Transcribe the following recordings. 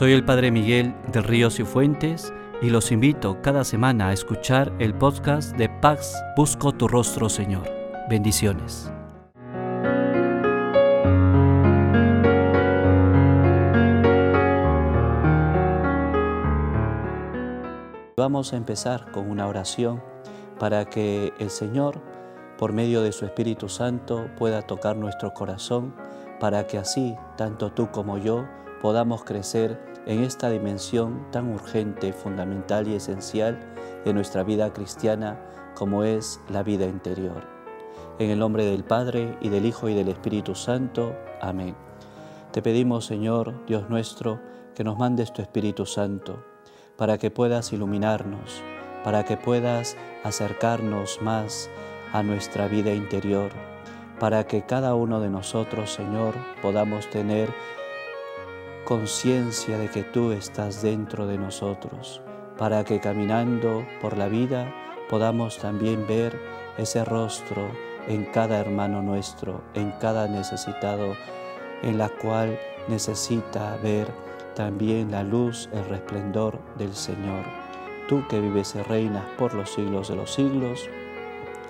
Soy el Padre Miguel de Ríos y Fuentes y los invito cada semana a escuchar el podcast de Pax Busco tu rostro, Señor. Bendiciones. Vamos a empezar con una oración para que el Señor, por medio de su Espíritu Santo, pueda tocar nuestro corazón, para que así, tanto tú como yo, podamos crecer en esta dimensión tan urgente, fundamental y esencial de nuestra vida cristiana como es la vida interior. En el nombre del Padre y del Hijo y del Espíritu Santo. Amén. Te pedimos, Señor, Dios nuestro, que nos mandes tu Espíritu Santo, para que puedas iluminarnos, para que puedas acercarnos más a nuestra vida interior, para que cada uno de nosotros, Señor, podamos tener conciencia de que tú estás dentro de nosotros, para que caminando por la vida podamos también ver ese rostro en cada hermano nuestro, en cada necesitado, en la cual necesita ver también la luz, el resplendor del Señor. Tú que vives y reinas por los siglos de los siglos.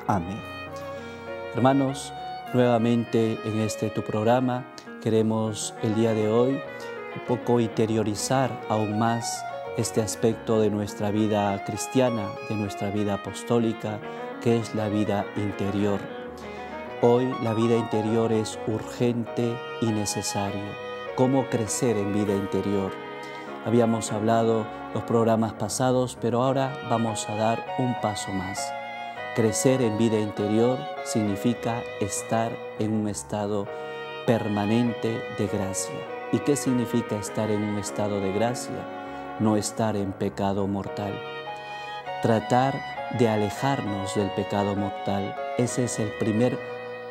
Amén. Hermanos, nuevamente en este tu programa queremos el día de hoy un poco interiorizar aún más este aspecto de nuestra vida cristiana, de nuestra vida apostólica, que es la vida interior. Hoy la vida interior es urgente y necesario. ¿Cómo crecer en vida interior? Habíamos hablado los programas pasados, pero ahora vamos a dar un paso más. Crecer en vida interior significa estar en un estado permanente de gracia. ¿Y qué significa estar en un estado de gracia? No estar en pecado mortal. Tratar de alejarnos del pecado mortal. Ese es el primer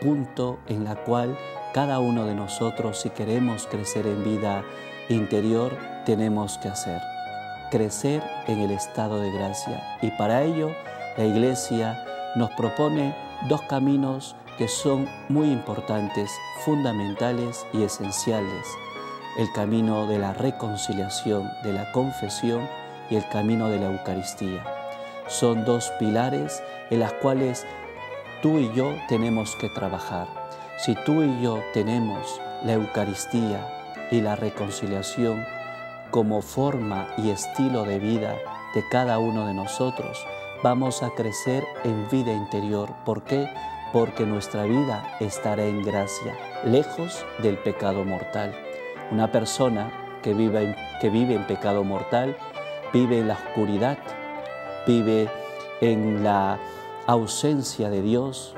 punto en la cual cada uno de nosotros, si queremos crecer en vida interior, tenemos que hacer. Crecer en el estado de gracia. Y para ello, la Iglesia nos propone dos caminos que son muy importantes, fundamentales y esenciales el camino de la reconciliación, de la confesión y el camino de la Eucaristía. Son dos pilares en las cuales tú y yo tenemos que trabajar. Si tú y yo tenemos la Eucaristía y la reconciliación como forma y estilo de vida de cada uno de nosotros, vamos a crecer en vida interior. ¿Por qué? Porque nuestra vida estará en gracia, lejos del pecado mortal. Una persona que vive, en, que vive en pecado mortal vive en la oscuridad, vive en la ausencia de Dios,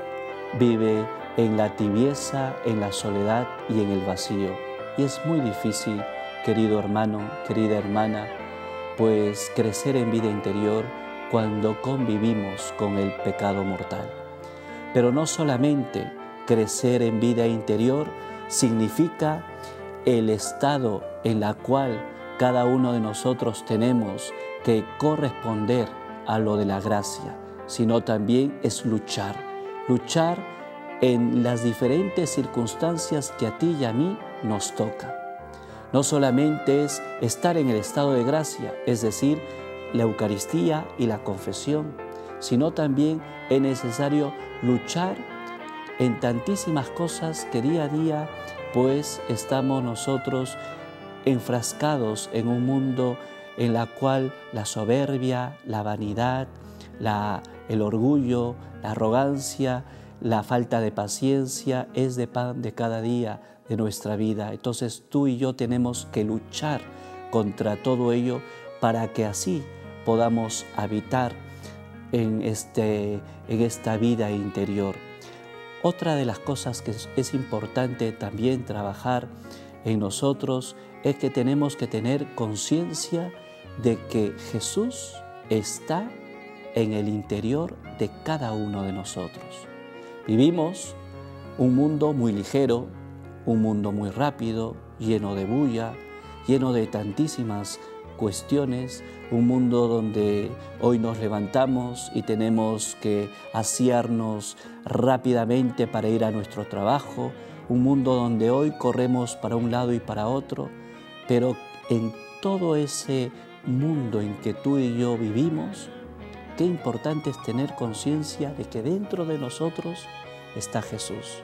vive en la tibieza, en la soledad y en el vacío. Y es muy difícil, querido hermano, querida hermana, pues crecer en vida interior cuando convivimos con el pecado mortal. Pero no solamente crecer en vida interior significa el estado en la cual cada uno de nosotros tenemos que corresponder a lo de la gracia, sino también es luchar, luchar en las diferentes circunstancias que a ti y a mí nos toca. No solamente es estar en el estado de gracia, es decir, la Eucaristía y la confesión, sino también es necesario luchar en tantísimas cosas que día a día pues estamos nosotros enfrascados en un mundo en la cual la soberbia, la vanidad, el orgullo, la arrogancia, la falta de paciencia es de pan de cada día de nuestra vida. Entonces tú y yo tenemos que luchar contra todo ello para que así podamos habitar en, este, en esta vida interior. Otra de las cosas que es importante también trabajar en nosotros es que tenemos que tener conciencia de que Jesús está en el interior de cada uno de nosotros. Vivimos un mundo muy ligero, un mundo muy rápido, lleno de bulla, lleno de tantísimas cuestiones, un mundo donde hoy nos levantamos y tenemos que asearnos rápidamente para ir a nuestro trabajo, un mundo donde hoy corremos para un lado y para otro, pero en todo ese mundo en que tú y yo vivimos, qué importante es tener conciencia de que dentro de nosotros está Jesús,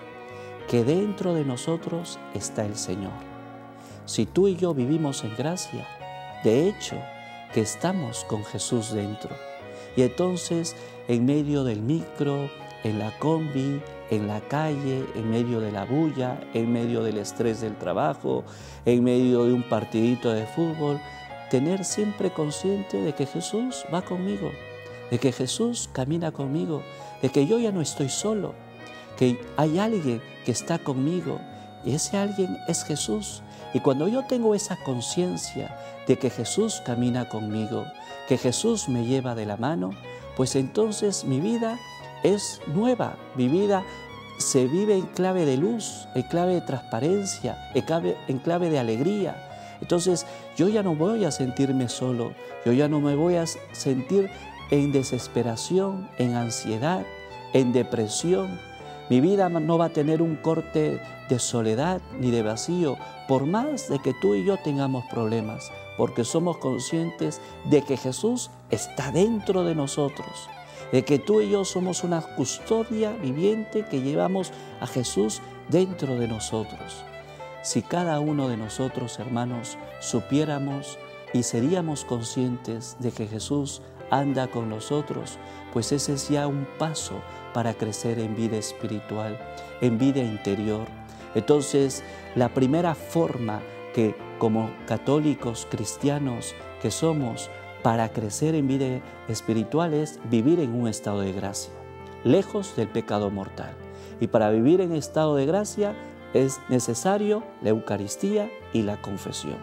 que dentro de nosotros está el Señor. Si tú y yo vivimos en gracia, de hecho, que estamos con Jesús dentro. Y entonces, en medio del micro, en la combi, en la calle, en medio de la bulla, en medio del estrés del trabajo, en medio de un partidito de fútbol, tener siempre consciente de que Jesús va conmigo, de que Jesús camina conmigo, de que yo ya no estoy solo, que hay alguien que está conmigo y ese alguien es Jesús. Y cuando yo tengo esa conciencia de que Jesús camina conmigo, que Jesús me lleva de la mano, pues entonces mi vida es nueva, mi vida se vive en clave de luz, en clave de transparencia, en clave, en clave de alegría. Entonces yo ya no voy a sentirme solo, yo ya no me voy a sentir en desesperación, en ansiedad, en depresión. Mi vida no va a tener un corte de soledad ni de vacío, por más de que tú y yo tengamos problemas, porque somos conscientes de que Jesús está dentro de nosotros de que tú y yo somos una custodia viviente que llevamos a Jesús dentro de nosotros. Si cada uno de nosotros, hermanos, supiéramos y seríamos conscientes de que Jesús anda con nosotros, pues ese es ya un paso para crecer en vida espiritual, en vida interior. Entonces, la primera forma que como católicos cristianos que somos para crecer en vida espiritual es vivir en un estado de gracia, lejos del pecado mortal. Y para vivir en estado de gracia es necesario la Eucaristía y la confesión.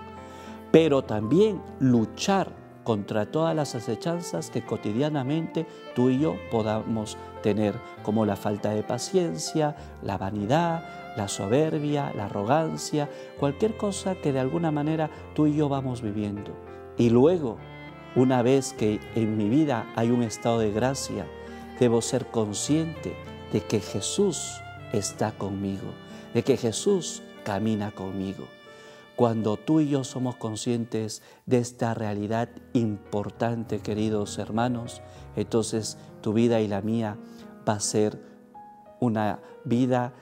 Pero también luchar contra todas las acechanzas que cotidianamente tú y yo podamos tener, como la falta de paciencia, la vanidad, la soberbia, la arrogancia, cualquier cosa que de alguna manera tú y yo vamos viviendo. Y luego una vez que en mi vida hay un estado de gracia, debo ser consciente de que Jesús está conmigo, de que Jesús camina conmigo. Cuando tú y yo somos conscientes de esta realidad importante, queridos hermanos, entonces tu vida y la mía va a ser una vida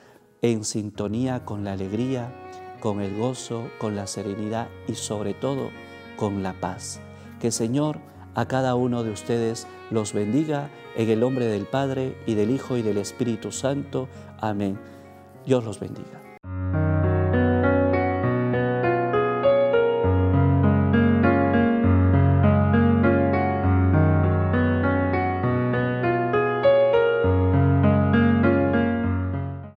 en sintonía con la alegría, con el gozo, con la serenidad y sobre todo con la paz. Que Señor a cada uno de ustedes los bendiga en el nombre del Padre y del Hijo y del Espíritu Santo. Amén. Dios los bendiga.